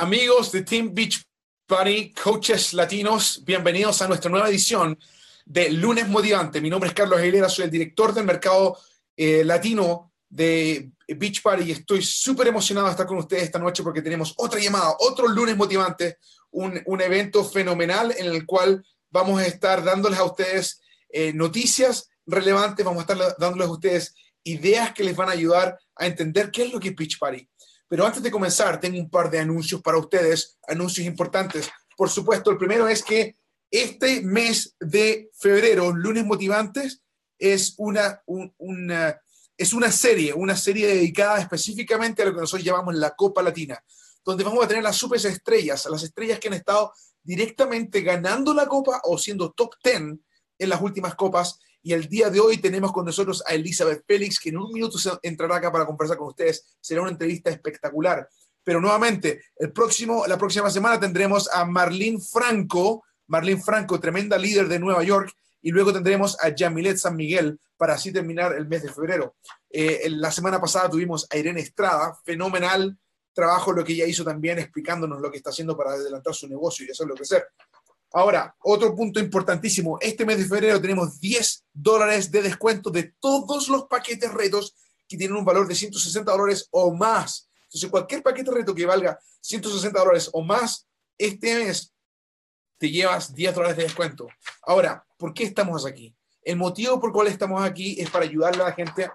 Amigos de Team Beach Party, coaches latinos, bienvenidos a nuestra nueva edición de Lunes Motivante. Mi nombre es Carlos Aguilera, soy el director del mercado eh, latino de Beach Party y estoy súper emocionado de estar con ustedes esta noche porque tenemos otra llamada, otro Lunes Motivante, un, evento fenomenal en el cual vamos a estar dándoles a ustedes eh, noticias relevantes, vamos a estar dándoles a ustedes ideas que les van a ayudar a entender qué es lo que es Beach Party. Pero antes de comenzar, tengo un par de anuncios para ustedes, anuncios importantes. Por supuesto, el primero es que este mes de febrero, lunes motivantes, es una, una, es una serie, una serie dedicada específicamente a lo que nosotros llamamos la Copa Latina, donde vamos a tener las super estrellas, las estrellas que han estado directamente ganando la Copa o siendo top 10 en las últimas copas y el día de hoy tenemos con nosotros a Elizabeth Félix, que en un minuto entrará acá para conversar con ustedes. Será una entrevista espectacular. Pero nuevamente, el próximo, la próxima semana tendremos a Marlene Franco, Marlene Franco, tremenda líder de Nueva York, y luego tendremos a Yamilet San Miguel para así terminar el mes de febrero. Eh, la semana pasada tuvimos a Irene Estrada, fenomenal trabajo lo que ella hizo también explicándonos lo que está haciendo para adelantar su negocio y hacerlo crecer. Ahora, otro punto importantísimo, este mes de febrero tenemos 10 dólares de descuento de todos los paquetes retos que tienen un valor de 160 dólares o más. Entonces, cualquier paquete reto que valga 160 dólares o más, este mes te llevas 10 dólares de descuento. Ahora, ¿por qué estamos aquí? El motivo por el cual estamos aquí es para ayudarle a la gente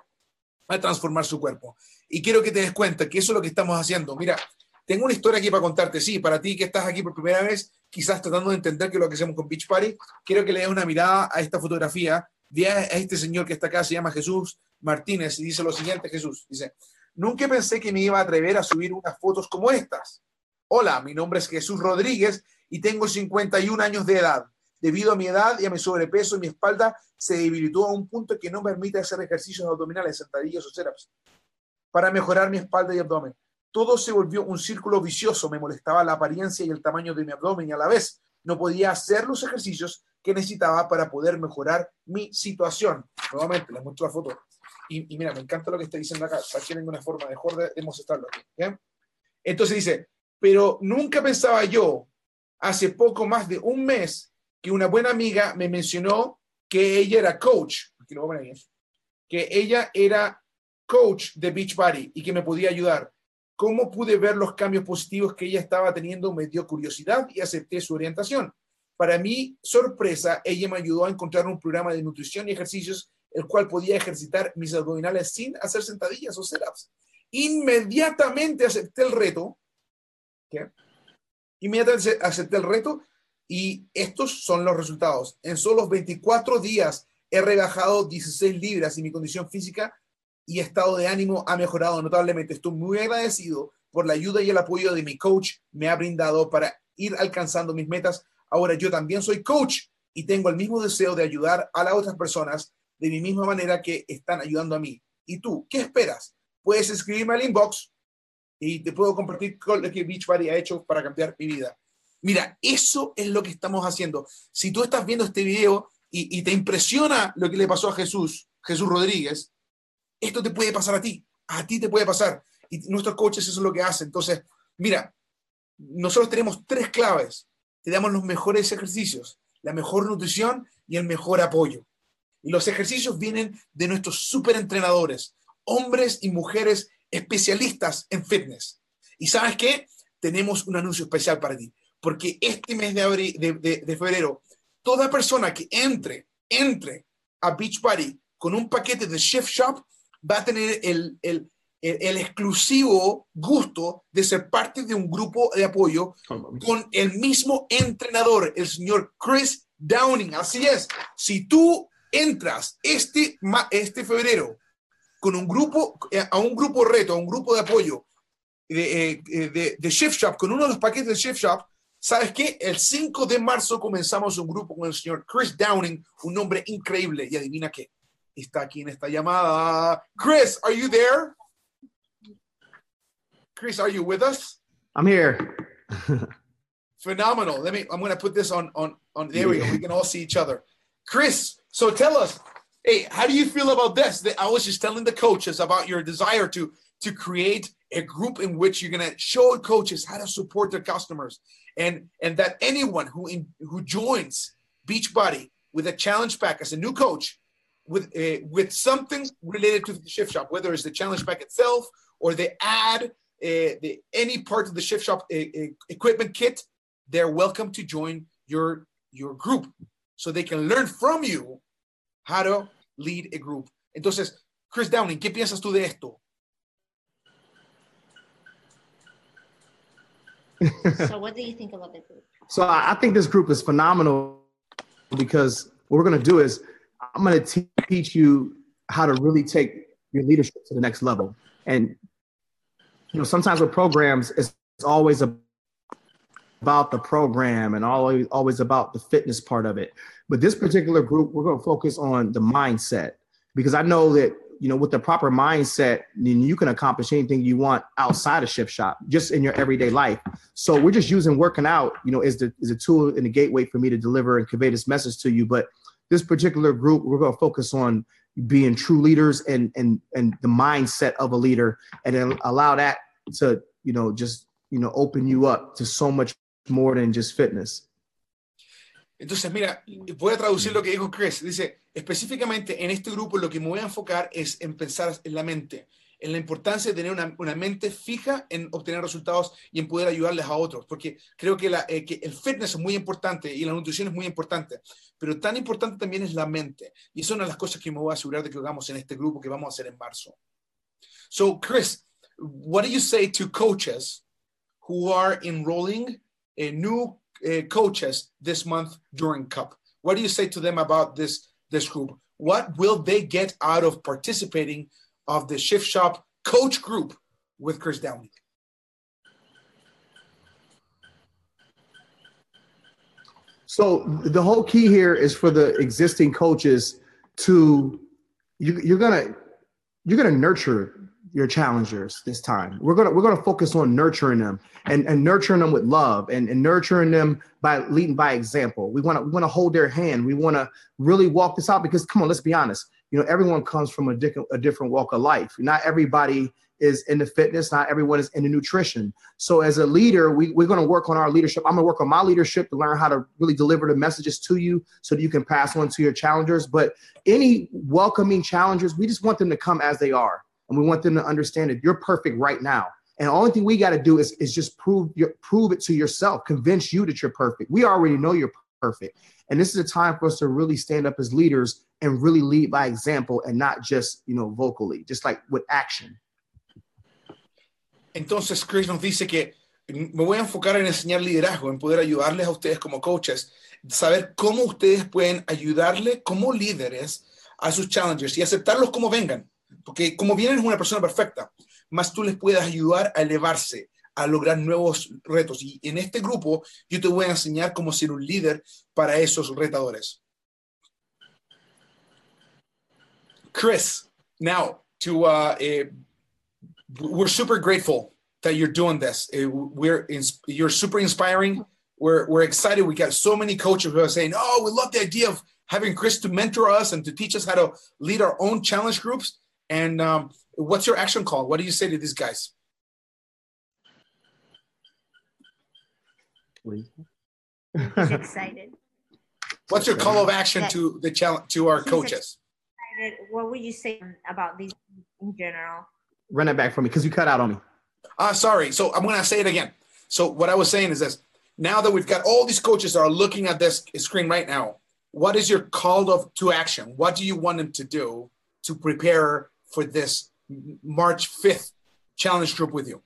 a transformar su cuerpo. Y quiero que te des cuenta que eso es lo que estamos haciendo. Mira, tengo una historia aquí para contarte. Sí, para ti que estás aquí por primera vez, quizás tratando de entender qué es lo que hacemos con Beach Party, quiero que le des una mirada a esta fotografía de a este señor que está acá, se llama Jesús Martínez, y dice lo siguiente, Jesús, dice, nunca pensé que me iba a atrever a subir unas fotos como estas. Hola, mi nombre es Jesús Rodríguez y tengo 51 años de edad. Debido a mi edad y a mi sobrepeso, mi espalda se debilitó a un punto que no permite hacer ejercicios abdominales, sentadillas o sit-ups. Para mejorar mi espalda y abdomen, todo se volvió un círculo vicioso. Me molestaba la apariencia y el tamaño de mi abdomen y a la vez no podía hacer los ejercicios que necesitaba para poder mejorar mi situación. Nuevamente, les muestro la foto. Y, mira, me encanta lo que está diciendo acá. Aquí tengo una forma mejor de, de mostrarlo. Entonces dice, pero nunca pensaba yo, hace poco más de un mes, que una buena amiga me mencionó que ella era coach, aquí lo voy a poner que ella era coach de Beachbody y que me podía ayudar cómo pude ver los cambios positivos que ella estaba teniendo, me dio curiosidad y acepté su orientación. Para mi sorpresa, ella me ayudó a encontrar un programa de nutrición y ejercicios, el cual podía ejercitar mis abdominales sin hacer sentadillas o sit-ups. Inmediatamente acepté el reto. Inmediatamente acepté el reto y estos son los resultados. En solo 24 días he rebajado 16 libras y mi condición física y estado de ánimo ha mejorado notablemente. Estoy muy agradecido por la ayuda y el apoyo de mi coach me ha brindado para ir alcanzando mis metas. Ahora yo también soy coach y tengo el mismo deseo de ayudar a las otras personas de mi misma manera que están ayudando a mí. ¿Y tú qué esperas? Puedes escribirme al inbox y te puedo compartir con lo que Beachbody ha hecho para cambiar mi vida. Mira, eso es lo que estamos haciendo. Si tú estás viendo este video y, y te impresiona lo que le pasó a Jesús, Jesús Rodríguez, esto te puede pasar a ti, a ti te puede pasar. Y nuestros coaches eso es lo que hacen. Entonces, mira, nosotros tenemos tres claves. Te damos los mejores ejercicios, la mejor nutrición y el mejor apoyo. Y los ejercicios vienen de nuestros super entrenadores, hombres y mujeres especialistas en fitness. Y sabes qué? Tenemos un anuncio especial para ti, porque este mes de, febrero, toda persona que entre, entre a Beachbody con un paquete de Shift Shop va a tener el, el, el, exclusivo gusto de ser parte de un grupo de apoyo con el mismo entrenador, el señor Chris Downing. Así es, si tú entras este, este febrero con un grupo, eh, a un grupo reto, a un grupo de apoyo de, eh, eh, de, de Shift Shop, con uno de los paquetes de Shift Shop, ¿sabes qué? El 5 de marzo comenzamos un grupo con el señor Chris Downing, un hombre increíble, y adivina qué, está aquí en esta llamada. Chris, are you there? Chris, are you with us? I'm here. Phenomenal. Let me. I'm going to put this on on on. There we go. We can all see each other. Chris, so tell us, hey, how do you feel about this? I was just telling the coaches about your desire to to create a group in which you're going to show coaches how to support their customers and and that anyone who in, who joins Beachbody with a challenge pack as a new coach with uh, with something related to the shift shop whether it's the challenge pack itself or they add uh, the, any part of the shift shop uh, equipment kit they're welcome to join your your group so they can learn from you how to lead a group entonces Chris Downing ¿qué piensas tú de esto? so what do you think about the group? So I think this group is phenomenal because what we're going to do is I'm going to teach you how to really take your leadership to the next level. And you know, sometimes with programs, it's, it's always about the program and always always about the fitness part of it. But this particular group, we're going to focus on the mindset because I know that you know, with the proper mindset, then you can accomplish anything you want outside of shift shop, just in your everyday life. So we're just using working out, you know, is the is a tool in the gateway for me to deliver and convey this message to you. But this particular group, we're going to focus on being true leaders and and and the mindset of a leader, and then allow that to you know just you know open you up to so much more than just fitness. Entonces, mira, voy a traducir lo que dijo Chris. Dice, específicamente en este grupo lo que me voy a enfocar es en pensar en la mente, en la importancia de tener una, una mente fija en obtener resultados y en poder ayudarles a otros, porque creo que, la, eh, que el fitness es muy importante y la nutrición es muy importante, pero tan importante también es la mente. Y es una de las cosas que me voy a asegurar de que hagamos en este grupo que vamos a hacer en marzo. So, Chris, what do you say to coaches who are enrolling a new uh, coaches this month during Cup? What do you say to them about this this group? What will they get out of participating of the Shift Shop coach group with Chris Downey? So the whole key here is for the existing coaches to you, you're gonna you're gonna nurture your challengers this time. We're gonna we're gonna focus on nurturing them and, and nurturing them with love and, and nurturing them by leading by example. We want to we want to hold their hand. We want to really walk this out because come on, let's be honest. You know, everyone comes from a different a different walk of life. Not everybody is into fitness. Not everyone is into nutrition. So as a leader, we, we're going to work on our leadership. I'm going to work on my leadership to learn how to really deliver the messages to you so that you can pass on to your challengers. But any welcoming challengers, we just want them to come as they are and we want them to understand that you're perfect right now. And the only thing we got to do is, is just prove your, prove it to yourself, convince you that you're perfect. We already know you're perfect. And this is a time for us to really stand up as leaders and really lead by example and not just, you know, vocally, just like with action. Entonces, Chris nos dice que me voy a enfocar en enseñar liderazgo, en poder ayudarles a ustedes como coaches, saber cómo ustedes pueden ayudarle como líderes a sus challengers y aceptarlos como vengan. porque como bien eres una persona perfecta, más tú les puedes ayudar a elevarse, a lograr nuevos retos. Y en este grupo yo te voy a enseñar cómo ser un líder para esos retadores. Chris, now to uh, uh, we're super grateful that you're doing this. We're you're super inspiring. We're we're excited. We got so many coaches who are saying, "Oh, we love the idea of having Chris to mentor us and to teach us how to lead our own challenge groups." And um, what's your action call? What do you say to these guys? He's excited. What's your call of action to the challenge to our coaches? Excited. What would you say about these in general? Run it back for me because you cut out on me. Ah, uh, sorry. So I'm going to say it again. So what I was saying is this: now that we've got all these coaches that are looking at this screen right now, what is your call of, to action? What do you want them to do to prepare for this March 5th challenge group with you?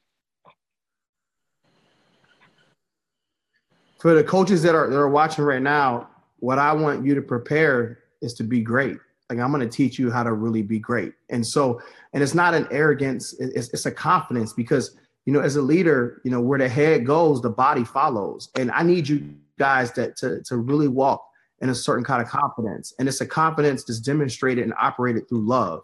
For the coaches that are that are watching right now, what I want you to prepare is to be great. Like I'm going to teach you how to really be great. And so, and it's not an arrogance; it's, it's a confidence because you know, as a leader, you know, where the head goes, the body follows. And I need you guys that to to really walk in a certain kind of confidence. And it's a confidence that's demonstrated and operated through love.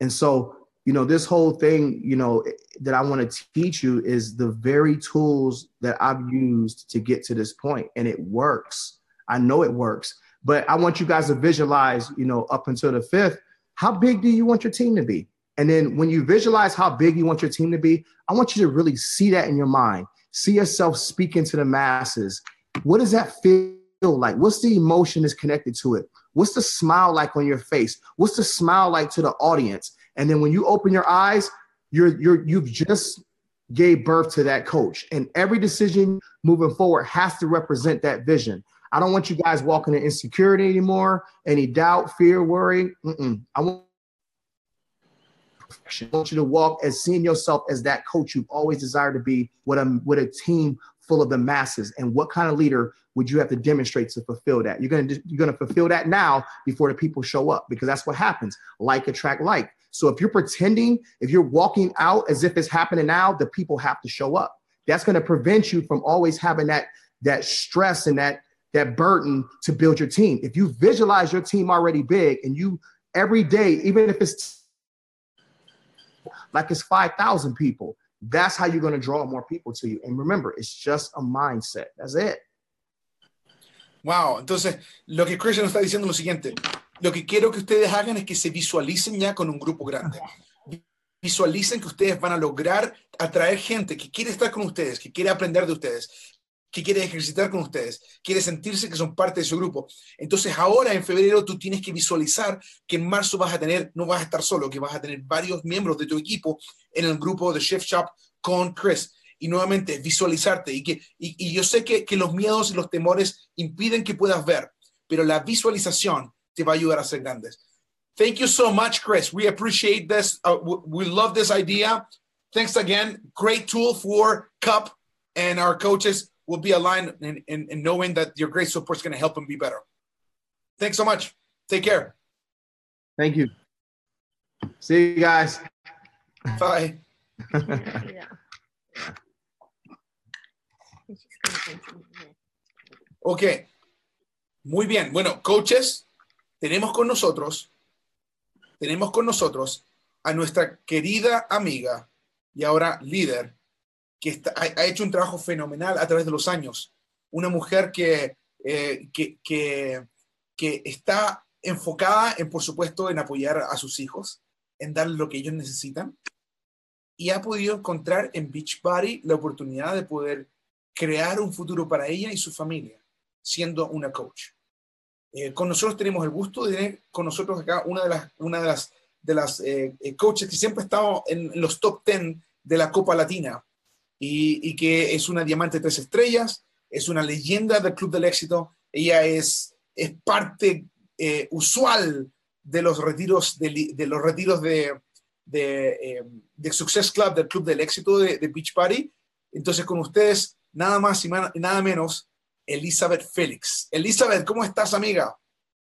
And so, you know, this whole thing, you know, that I want to teach you is the very tools that I've used to get to this point, and it works. I know it works, but I want you guys to visualize, you know, up until the fifth, how big do you want your team to be? And then when you visualize how big you want your team to be, I want you to really see that in your mind. See yourself speaking to the masses. What does that feel like? What's the emotion that's connected to it? What's the smile like on your face? What's the smile like to the audience? And then when you open your eyes, you're you're you've just gave birth to that coach. And every decision moving forward has to represent that vision. I don't want you guys walking in insecurity anymore, any doubt, fear, worry. Mm-mm. I want I want you to walk as seeing yourself as that coach you've always desired to be with a with a team full of the masses. And what kind of leader would you have to demonstrate to fulfill that? You're gonna you're gonna fulfill that now before the people show up because that's what happens. Like attract like. So if you're pretending, if you're walking out as if it's happening now, the people have to show up. That's going to prevent you from always having that that stress and that that burden to build your team. If you visualize your team already big and you every day, even if it's like it's 5,000 people, that's how you're going to draw more people to you. And remember, it's just a mindset. That's it. Wow, entonces lo que Christian está diciendo es lo siguiente. Lo que quiero que ustedes hagan es que se visualicen ya con un grupo grande. Visualicen que ustedes van a lograr atraer gente que quiere estar con ustedes, que quiere aprender de ustedes, que quiere ejercitar con ustedes, quiere sentirse que son parte de su grupo. Entonces ahora en febrero tú tienes que visualizar que en marzo vas a tener, no vas a estar solo, que vas a tener varios miembros de tu equipo en el grupo de Shift Shop con Chris. Y nuevamente visualizarte. Y, que, y, yo sé que, que los miedos y los temores impiden que puedas ver, pero la visualización te va a ayudar a ser grandes. Thank you so much, Chris. We appreciate this. Uh, we love this idea. Thanks again. Great tool for Cup and our coaches will be aligned in, in, in knowing that your great support is going to help them be better. Thanks so much. Take care. Thank you. See you guys. Bye. ok. Muy bien. Bueno, coaches, tenemos con nosotros, tenemos con nosotros a nuestra querida amiga y ahora líder que ha, hecho un trabajo fenomenal a través de los años. Una mujer que, eh, que, que, está enfocada en, por supuesto, en apoyar a sus hijos, en darle lo que ellos necesitan. Y ha podido encontrar en Beachbody la oportunidad de poder crear un futuro para ella y su familia, siendo una coach. Eh, con nosotros tenemos el gusto de tener con nosotros acá una de las, una de las, de las eh, coaches que siempre ha estado en los top 10 de la Copa Latina y, que es una diamante de tres estrellas, es una leyenda del Club del Éxito, ella es, es parte eh, usual de los retiros de, de los retiros de, de, eh, de, Success Club del Club del Éxito de, Beach Party. Entonces con ustedes, nada más y nada menos, Elizabeth Félix. Elizabeth, ¿cómo estás, amiga?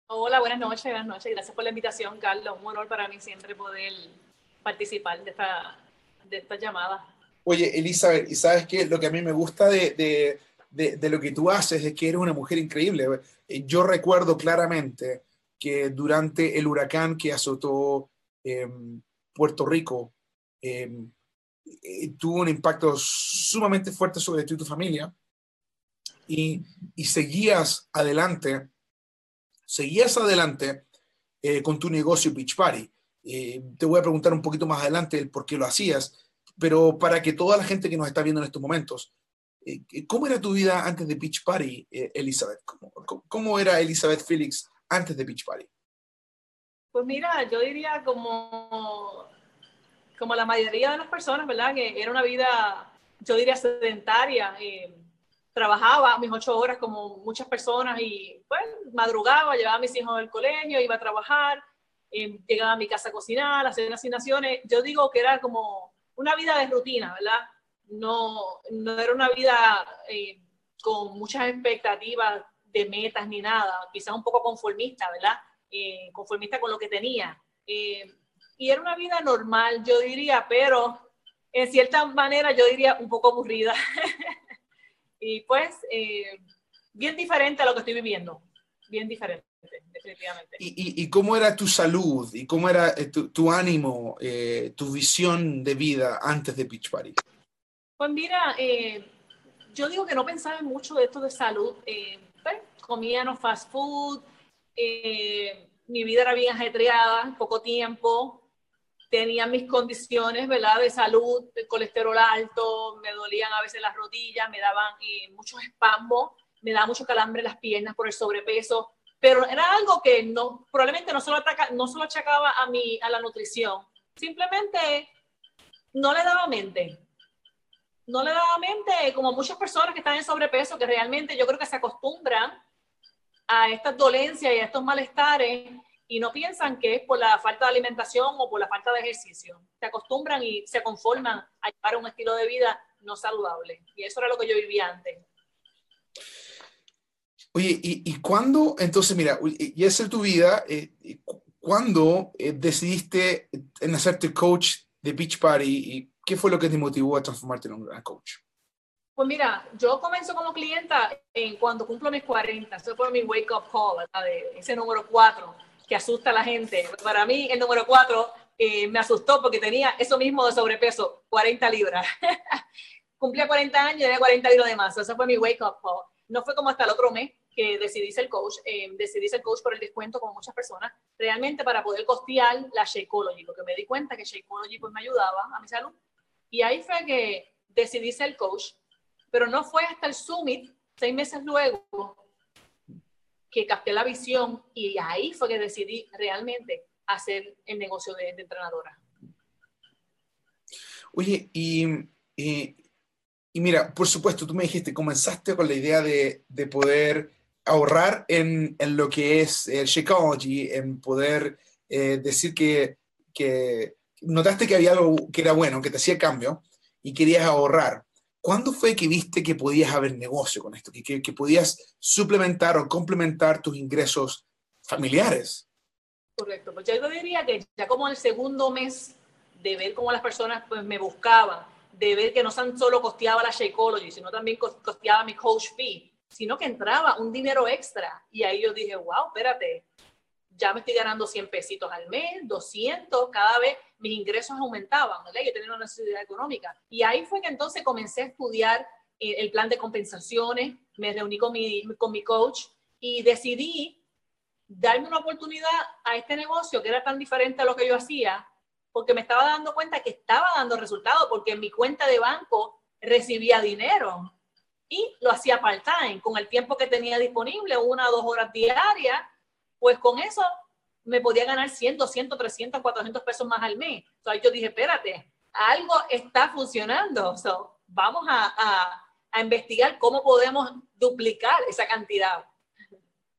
Hola, buenas noches, buenas noches. Gracias por la invitación, Carlos. Un honor para mí siempre poder participar de esta, de esta llamada. Oye, Elizabeth, ¿y sabes qué? Lo que a mí me gusta de, lo que tú haces es que eres una mujer increíble. Eh, yo recuerdo claramente que durante el huracán que azotó em, Puerto Rico, em, eh, tuvo un impacto sumamente fuerte sobre ti y tu familia. Y, seguías adelante, seguías adelante eh, con tu negocio Beach Party. te voy a preguntar un poquito más adelante el por qué lo hacías, pero para que toda la gente que nos está viendo en estos momentos, eh, ¿cómo era tu vida antes de Beach Party, eh, Elizabeth? ¿Cómo, era Elizabeth Felix antes de Beach Party? Pues mira, yo diría como, como la mayoría de las personas, ¿verdad? Que era una vida, yo diría, sedentaria. Eh, trabajaba mis ocho horas como muchas personas y pues madrugaba, llevaba a mis hijos al colegio, iba a trabajar, llegaba a mi casa a cocinar, a hacer asignaciones. Yo digo que era como una vida de rutina, ¿verdad? No, no era una vida eh, con muchas expectativas de metas ni nada, quizás un poco conformista, ¿verdad? Eh, conformista con lo que tenía. Eh, y era una vida normal, yo diría, pero en cierta manera yo diría un poco aburrida. y pues, bien diferente a lo que estoy viviendo, bien diferente definitivamente. ¿Y, y, cómo era tu salud? ¿Y cómo era eh, tu, ánimo, eh, tu visión de vida antes de Beach Party? Pues mira, eh, yo digo que no pensaba mucho de esto de salud. Pues, comía no fast food, mi vida era bien ajetreada, poco tiempo. tenía mis condiciones, ¿verdad? De salud, de colesterol alto, me dolían a veces las rodillas, me daban eh, muchos espasmos, me daba mucho calambre en las piernas por el sobrepeso, pero era algo que no, probablemente no solo, ataca, no solo achacaba a, mi, a la nutrición, simplemente no le daba mente. No le daba mente, como muchas personas que están en sobrepeso, que realmente yo creo que se acostumbran a estas dolencias y a estos malestares y no piensan que es por la falta de alimentación o por la falta de ejercicio. Se acostumbran y se conforman a llevar un estilo de vida no saludable. Y eso era lo que yo vivía antes. Oye, ¿y, y cuándo, entonces, mira, y esa es tu vida, eh, ¿cuándo eh, decidiste en hacerte coach de Beach Party y qué fue lo que te motivó a transformarte en un gran coach? Pues mira, yo comenzo como clienta en cuando cumplo mis 40, eso fue mi wake up call, ¿verdad? Ese número 4 que asusta a la gente. Para mí el número 4 eh, me asustó porque tenía eso mismo de sobrepeso, 40 libras. Cumplía 40 años y tenía 40 libras de más, eso fue mi wake up call. No fue como hasta el otro mes que decidí ser coach, eh, decidí ser coach por el descuento como muchas personas, realmente para poder costear la Shakeology, porque me di cuenta que Shakeology pues me ayudaba a mi salud. Y ahí fue que decidí ser coach, pero no fue hasta el summit, seis meses luego, que capté la visión y ahí fue que decidí realmente hacer el negocio de, entrenadora. Oye, y, y, mira, por supuesto, tú me dijiste, comenzaste con la idea de, de poder ahorrar en, en, lo que es el Shakeology, en poder eh, decir que, que, notaste que había algo que era bueno, que te hacía cambio y querías ahorrar. ¿Cuándo fue que viste que podías haber negocio con esto? Que, que, que podías suplementar o complementar tus ingresos familiares. Correcto, pues yo diría que ya como el segundo mes de ver cómo las personas pues, me buscaban, de ver que no solo costeaba la Shakeology, sino también costeaba mi coach fee, sino que entraba un dinero extra. Y ahí yo dije, wow, espérate, ya me estoy ganando 100 pesitos al mes, 200, cada vez mis ingresos aumentaban. Yo tenía una necesidad económica. Y ahí fue que entonces comencé a estudiar eh, el plan de compensaciones, me reuní con mi, con mi coach y decidí darme una oportunidad a este negocio que era tan diferente a lo que yo hacía, porque me estaba dando cuenta que estaba dando resultados, porque en mi cuenta de banco recibía dinero y lo hacía part-time, con el tiempo que tenía disponible, una o dos horas diarias, pues con eso me podía ganar 100, 200, 300, 400 pesos más al mes. Entonces yo dije, espérate, algo está funcionando. So, vamos a, a, a, investigar cómo podemos duplicar esa cantidad.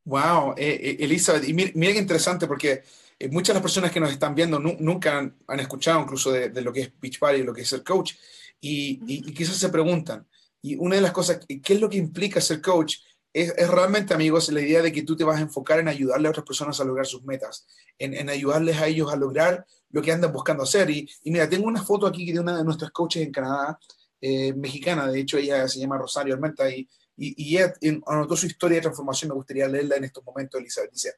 Wow, eh, eh, Elizabeth, y mira, qué interesante porque eh, muchas de las personas que nos están viendo nunca han, han, escuchado incluso de, de, lo que es Beach Party lo que es ser coach y, y, y quizás se preguntan, y una de las cosas, ¿qué es lo que implica ser coach? Es, realmente, amigos, la idea de que tú te vas a enfocar en ayudarle a otras personas a lograr sus metas, en, en ayudarles a ellos a lograr lo que andan buscando hacer. Y, y, mira, tengo una foto aquí de una de nuestras coaches en Canadá, eh, mexicana, de hecho ella se llama Rosario Armenta y, y, y ella anotó su historia de transformación, me gustaría leerla en estos momentos, Elizabeth. Dice,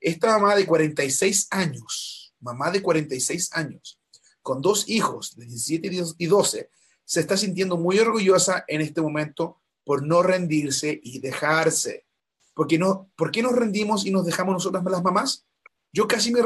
esta mamá de 46 años, mamá de 46 años, con dos hijos de 17 y 12, se está sintiendo muy orgullosa en este momento por no rendirse y dejarse. Porque no, ¿Por qué nos rendimos y nos dejamos nosotras las mamás? Yo casi me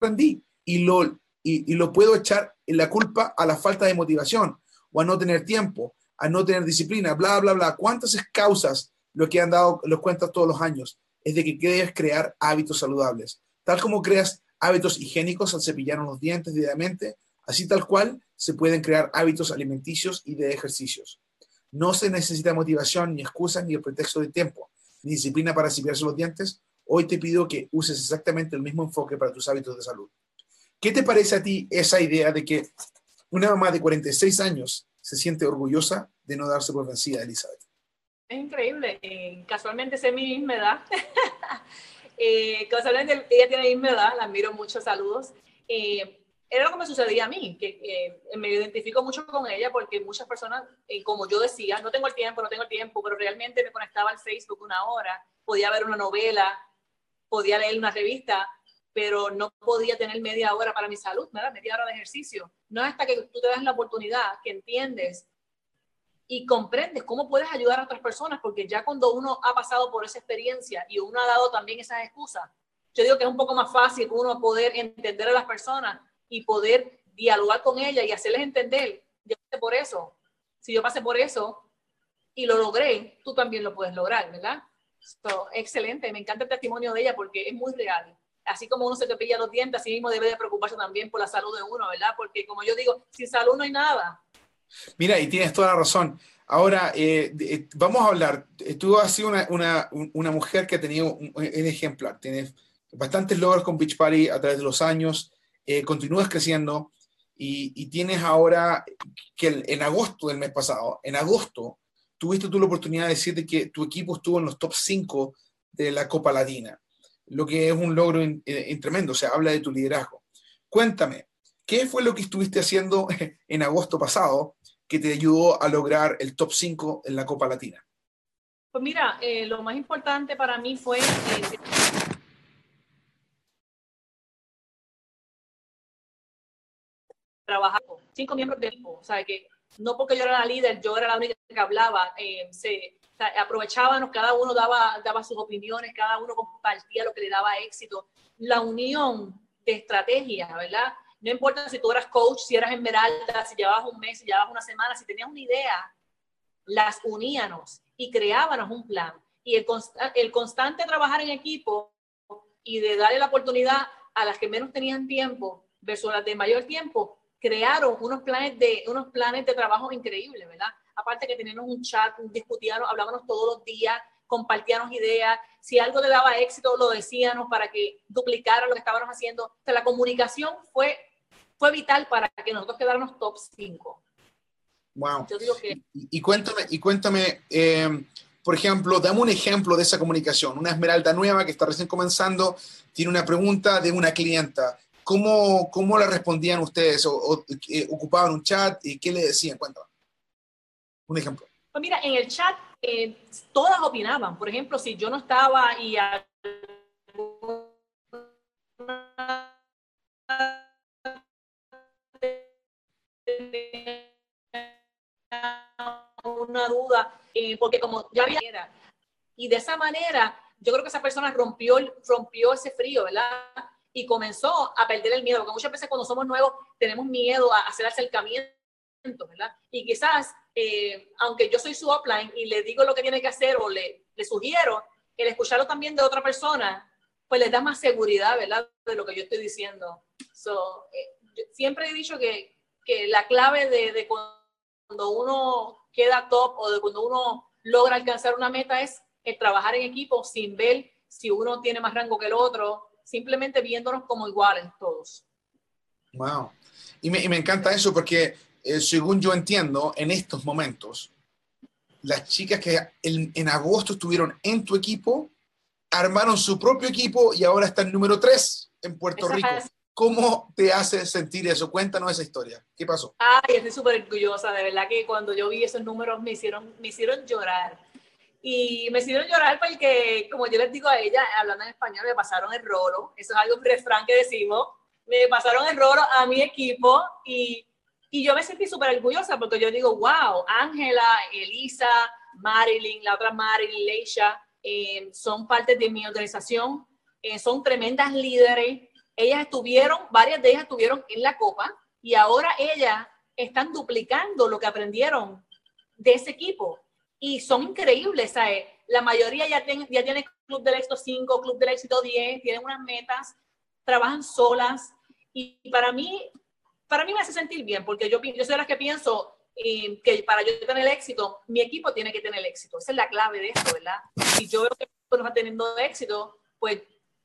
rendí y lo, y, lo puedo echar en la culpa a la falta de motivación o a no tener tiempo, a no tener disciplina, bla, bla, bla. ¿Cuántas causas lo que han dado los cuentas todos los años? Es de que quieres crear hábitos saludables. Tal como creas hábitos higiénicos al cepillar los dientes diariamente, Así tal cual se pueden crear hábitos alimenticios y de ejercicios. No se necesita motivación, ni excusas, ni el pretexto de tiempo, ni disciplina para cepillarse los dientes. Hoy te pido que uses exactamente el mismo enfoque para tus hábitos de salud. ¿Qué te parece a ti esa idea de que una mamá de 46 años se siente orgullosa de no darse por vencida, Elizabeth? Es increíble. Eh, casualmente sé mi misma edad. eh, casualmente ella tiene mi misma edad, la admiro mucho, saludos. Eh, era lo que me sucedía a mí, que me identifico mucho con ella porque muchas personas, eh, como yo decía, no tengo el tiempo, no tengo el tiempo, pero realmente me conectaba al Facebook una hora, podía ver una novela, podía leer una revista, pero no podía tener media hora para mi salud, ¿verdad? media hora de ejercicio. No es hasta que tú te das la oportunidad, que entiendes y comprendes cómo puedes ayudar a otras personas, porque ya cuando uno ha pasado por esa experiencia y uno ha dado también esas excusas, yo digo que es un poco más fácil uno poder entender a las personas y poder dialogar con ella y hacerles entender, yo pasé por eso, si yo pasé por eso y lo logré, tú también lo puedes lograr, ¿verdad? excelente, me encanta el testimonio de ella porque es muy real. Así como uno se te pilla los dientes, así mismo debe de preocuparse también por la salud de uno, ¿verdad? Porque como yo digo, sin salud no hay nada. Mira, y tienes toda la razón. Ahora, eh, eh, vamos a hablar. Tú has sido una, una, una mujer que ha tenido un, un, ejemplar. Tienes bastantes logros con Beach Party a través de los años. Eh, continúas creciendo y, tienes ahora que en agosto del mes pasado, en agosto, tuviste tú la oportunidad de decir que tu equipo estuvo en los top 5 de la Copa Latina, lo que es un logro in, tremendo, o sea, habla de tu liderazgo. Cuéntame, ¿qué fue lo que estuviste haciendo en agosto pasado que te ayudó a lograr el top 5 en la Copa Latina? Pues mira, eh, lo más importante para mí fue... Eh, trabajar con cinco miembros del equipo, o sea, que no porque yo era la líder, yo era la única que hablaba, eh, se o sea, aprovechábamos, cada uno daba, daba sus opiniones, cada uno compartía lo que le daba éxito. La unión de estrategia, ¿verdad? No importa si tú eras coach, si eras esmeralda, si llevabas un mes, si llevabas una semana, si tenías una idea, las uníamos y creábamos un plan. Y el, el constante trabajar en equipo y de darle la oportunidad a las que menos tenían tiempo versus las de mayor tiempo, crearon unos planes de, unos planes de trabajo increíbles, ¿verdad? Aparte que teníamos un chat, discutíamos, hablábamos todos los días, compartíamos ideas, si algo le daba éxito, lo decíamos para que duplicara lo que estábamos haciendo. O sea, la comunicación fue, fue vital para que nosotros quedáramos top 5. Wow. Yo digo que... y, y, cuéntame, y cuéntame eh, por ejemplo, dame un ejemplo de esa comunicación. Una esmeralda nueva que está recién comenzando, tiene una pregunta de una clienta. ¿Cómo, cómo la respondían ustedes? ¿O, o eh, ocupaban un chat? ¿Y qué le decían? Cuéntame. Un ejemplo. Pues mira, en el chat eh, todas opinaban. Por ejemplo, si yo no estaba y una duda, eh, porque como ya había... Y de esa manera, yo creo que esa persona rompió, rompió ese frío, ¿verdad? Y comenzó a perder el miedo, porque muchas veces cuando somos nuevos tenemos miedo a hacer acercamientos, ¿verdad? Y quizás eh, aunque yo soy su offline y le digo lo que tiene que hacer o le, le sugiero, el escucharlo también de otra persona, pues le da más seguridad, ¿verdad? De lo que yo estoy diciendo. So, eh, siempre he dicho que, que la clave de, de, cuando uno queda top o de cuando uno logra alcanzar una meta es el trabajar en equipo sin ver si uno tiene más rango que el otro, simplemente viéndonos como iguales todos. Wow. Y me, y me encanta eso porque eh, según yo entiendo, en estos momentos, las chicas que en, en, agosto estuvieron en tu equipo, armaron su propio equipo y ahora están número 3 en Puerto Rico. ¿Cómo te hace sentir eso? Cuéntanos esa historia. ¿Qué pasó? Ay, estoy súper orgullosa. De verdad que cuando yo vi esos números me hicieron, me hicieron llorar. Y me hicieron llorar porque, como yo les digo a ella, hablando en español, me pasaron el rolo. Eso es algo refrán que decimos. Me pasaron el rolo a mi equipo y y yo me sentí súper orgullosa porque yo digo, wow, Ángela, Elisa, Marilyn, la otra Marilyn, Leisha, eh, son parte de mi organización, eh, son tremendas líderes. Ellas estuvieron, varias de ellas estuvieron en la Copa y ahora ellas están duplicando lo que aprendieron de ese equipo y son increíbles. ¿sabes? La mayoría ya, ten, ya tiene Club del Éxito 5, Club del Éxito 10, tienen unas metas, trabajan solas y para mí para mí me hace sentir bien, porque yo, yo soy de las que pienso que para yo tener éxito, mi equipo tiene que tener éxito. Esa es la clave de esto, ¿verdad? Si yo veo que no está teniendo éxito, pues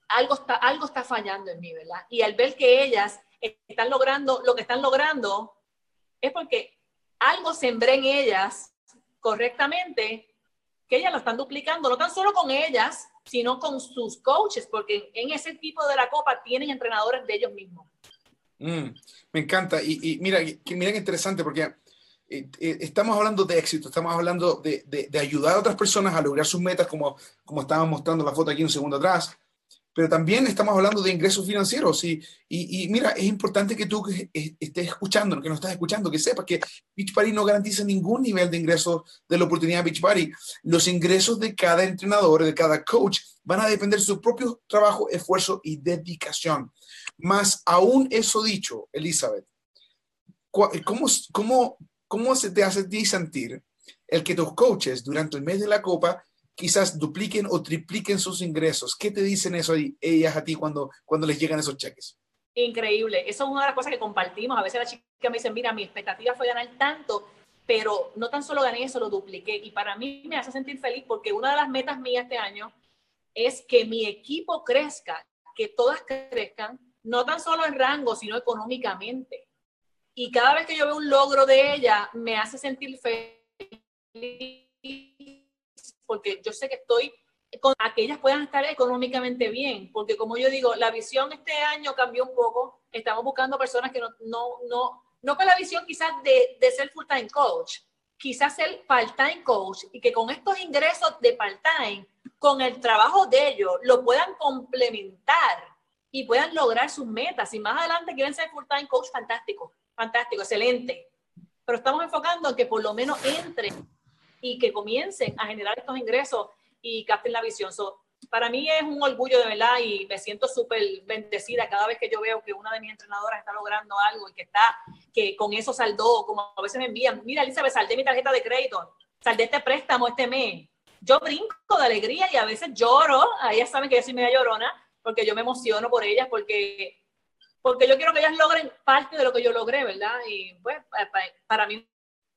algo está, algo está fallando en mí, ¿verdad? Y al ver que ellas están logrando lo que están logrando, es porque algo sembré en ellas correctamente, que ellas lo están duplicando, no tan solo con ellas, sino con sus coaches, porque en ese tipo de la copa tienen entrenadores de ellos mismos. Mm, me encanta. Y, y mira, que, mira interesante, porque eh, eh, estamos hablando de éxito, estamos hablando de, de, de, ayudar a otras personas a lograr sus metas, como, como estábamos mostrando la foto aquí un segundo atrás. Pero también estamos hablando de ingresos financieros. Y, y, mira, es importante que tú estés escuchando, que nos estás escuchando, que sepas que Beachbody no garantiza ningún nivel de ingresos de la oportunidad de Beachbody. Los ingresos de cada entrenador, de cada coach, van a depender de su propio trabajo, esfuerzo y dedicación. Más aún eso dicho, Elizabeth, ¿cómo, cómo, cómo se te hace ti sentir el que tus coaches durante el mes de la Copa quizás dupliquen o tripliquen sus ingresos. ¿Qué te dicen eso ellas a ti cuando, cuando les llegan esos cheques? Increíble. Eso es una de las cosas que compartimos. A veces la chica me dice, mira, mi expectativa fue ganar tanto, pero no tan solo gané eso, lo dupliqué. Y para mí me hace sentir feliz porque una de las metas mías este año es que mi equipo crezca, que todas crezcan, no tan solo en rango, sino económicamente. Y cada vez que yo veo un logro de ella, me hace sentir feliz porque yo sé que estoy con a que ellas puedan estar económicamente bien, porque como yo digo, la visión este año cambió un poco, estamos buscando personas que no, no, no, no con la visión quizás de, de ser full-time coach, quizás ser part-time coach y que con estos ingresos de part-time, con el trabajo de ellos, lo puedan complementar y puedan lograr sus metas. Y más adelante quieren ser full-time coach, fantástico, fantástico, excelente. Pero estamos enfocando en que por lo menos entre y que comiencen a generar estos ingresos y capten la visión. para mí es un orgullo de verdad y me siento súper bendecida cada vez que yo veo que una de mis entrenadoras está logrando algo y que está, que con eso saldó, como a veces me envían, mira Elizabeth, saldé mi tarjeta de crédito, saldé este préstamo este mes. Yo brinco de alegría y a veces lloro, ellas saben que yo soy media llorona, porque yo me emociono por ellas, porque porque yo quiero que ellas logren parte de lo que yo logré, ¿verdad? Y pues para mí,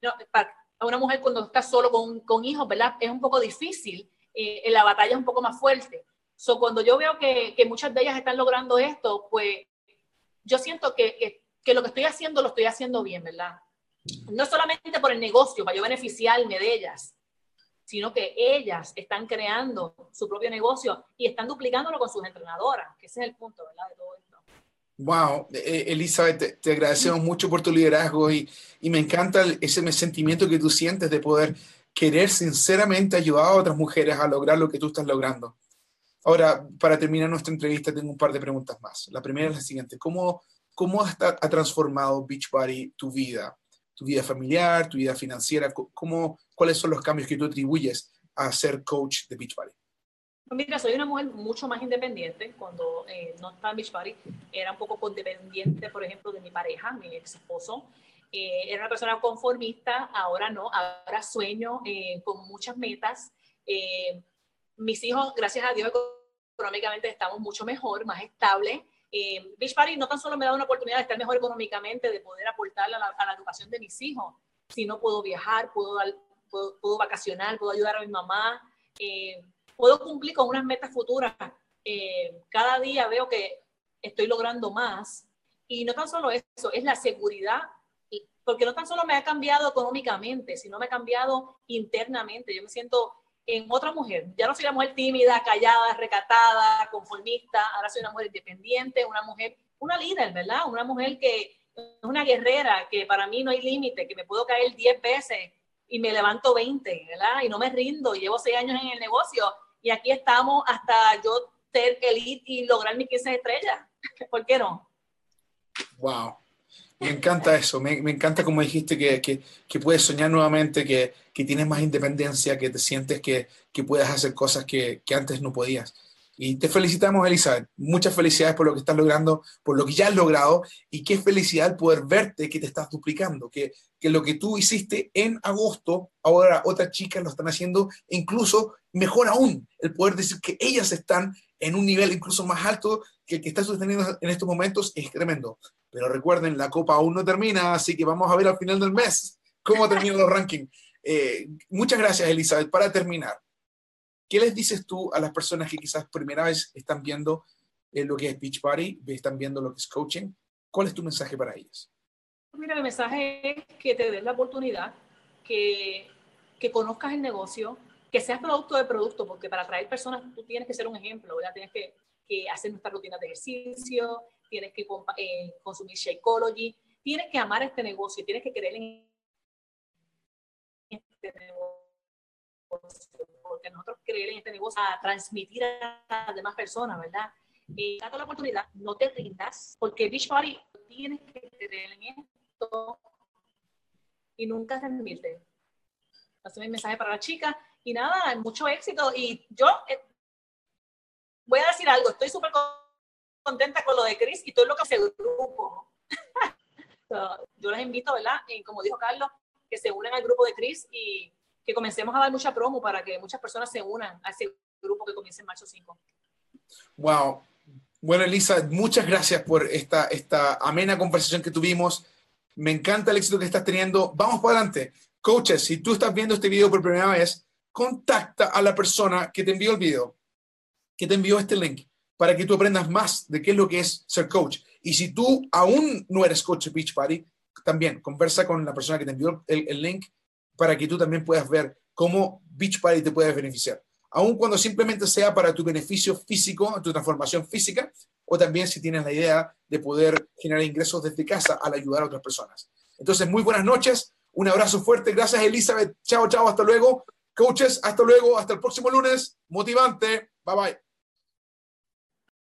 no, para, a una mujer cuando está solo con, con hijos, ¿verdad? Es un poco difícil, eh, la batalla es un poco más fuerte. So, cuando yo veo que, que, muchas de ellas están logrando esto, pues yo siento que, que, que, lo que estoy haciendo lo estoy haciendo bien, ¿verdad? No solamente por el negocio, para yo beneficiarme de ellas, sino que ellas están creando su propio negocio y están duplicándolo con sus entrenadoras, que ese es el punto, ¿verdad? De todo esto. Wow, eh, Elizabeth, te, agradecemos mucho por tu liderazgo y, y, me encanta ese sentimiento que tú sientes de poder querer sinceramente ayudar a otras mujeres a lograr lo que tú estás logrando. Ahora, para terminar nuestra entrevista, tengo un par de preguntas más. La primera es la siguiente: ¿Cómo, cómo ha, ha transformado Beachbody tu vida? Tu vida familiar, tu vida financiera, ¿cómo, ¿cuáles son los cambios que tú atribuyes a ser coach de Beachbody? Mira, soy una mujer mucho más independiente. Cuando eh, no estaba en Beach Party, era un poco condependiente, por ejemplo, de mi pareja, mi ex esposo. Eh, era una persona conformista, ahora no, ahora sueño eh, con muchas metas. mis hijos, gracias a Dios, económicamente estamos mucho mejor, más estable. Beach Party no tan solo me da una oportunidad de estar mejor económicamente, de poder aportar a la, educación de mis hijos, sino puedo viajar, puedo, puedo, puedo vacacionar, puedo ayudar a mi mamá puedo cumplir con unas metas futuras. Eh, cada día veo que estoy logrando más. Y no tan solo eso, es la seguridad, porque no tan solo me ha cambiado económicamente, sino me ha cambiado internamente. Yo me siento en otra mujer. Ya no soy una mujer tímida, callada, recatada, conformista. Ahora soy una mujer independiente, una mujer, una líder, ¿verdad? Una mujer que es una guerrera, que para mí no hay límite, que me puedo caer 10 veces y me levanto 20, ¿verdad? Y no me rindo. Llevo 6 años en el negocio y aquí estamos hasta yo ser elite y lograr mis 15 estrellas. ¿Por qué no? Wow. Me encanta eso, me, encanta como dijiste que, que, puedes soñar nuevamente, que, que tienes más independencia, que te sientes que, que puedes hacer cosas que, antes no podías. Y te felicitamos, Elizabeth. Muchas felicidades por lo que estás logrando, por lo que ya has logrado y qué felicidad poder verte que te estás duplicando, que, que lo que tú hiciste en agosto, ahora otras chicas lo están haciendo, incluso mejor aún, el poder decir que ellas están en un nivel incluso más alto que el que está sosteniendo en estos momentos es tremendo. Pero recuerden, la copa aún no termina, así que vamos a ver al final del mes cómo terminan los rankings. Eh, muchas gracias, Elizabeth. Para terminar, ¿qué les dices tú a las personas que quizás primera vez están viendo eh, lo que es Beach Party, están viendo lo que es coaching? ¿Cuál es tu mensaje para ellas? Mira, el mensaje es que te den la oportunidad, que, que conozcas el negocio, que seas producto de producto, porque para atraer personas tú tienes que ser un ejemplo, ¿verdad? Tienes que, que hacer nuestras rutinas de ejercicio, tienes que eh, consumir Shakeology, tienes que amar este negocio, tienes que creer en este negocio, porque nosotros creer en este negocio a transmitir a las demás personas, ¿verdad? Y date la oportunidad, no te rindas, porque Beachbody tienes que creer en esto y nunca rendirte. Así mi mensaje para la chica. Y nada, mucho éxito. Y yo eh, voy a decir algo, estoy súper contenta con lo de Chris y todo lo que hace el grupo. yo les invito, ¿verdad? Y como dijo Carlos, que se unan al grupo de Chris y que comencemos a dar mucha promo para que muchas personas se unan a ese grupo que comienza en marzo 5. Wow. Bueno, Elisa, muchas gracias por esta, esta amena conversación que tuvimos. Me encanta el éxito que estás teniendo. Vamos para adelante. Coaches, si tú estás viendo este video por primera vez, contacta a la persona que te envió el video, que te envió este link, para que tú aprendas más de qué es lo que es ser coach. Y si tú aún no eres coach de Beach Party, también conversa con la persona que te envió el, el link para que tú también puedas ver cómo Beach Party te puede beneficiar aun cuando simplemente sea para tu beneficio físico, tu transformación física, o también si tienes la idea de poder generar ingresos desde casa al ayudar a otras personas. Entonces, muy buenas noches, un abrazo fuerte, gracias Elizabeth, chao, chao, hasta luego, coaches, hasta luego, hasta el próximo lunes, motivante, bye bye.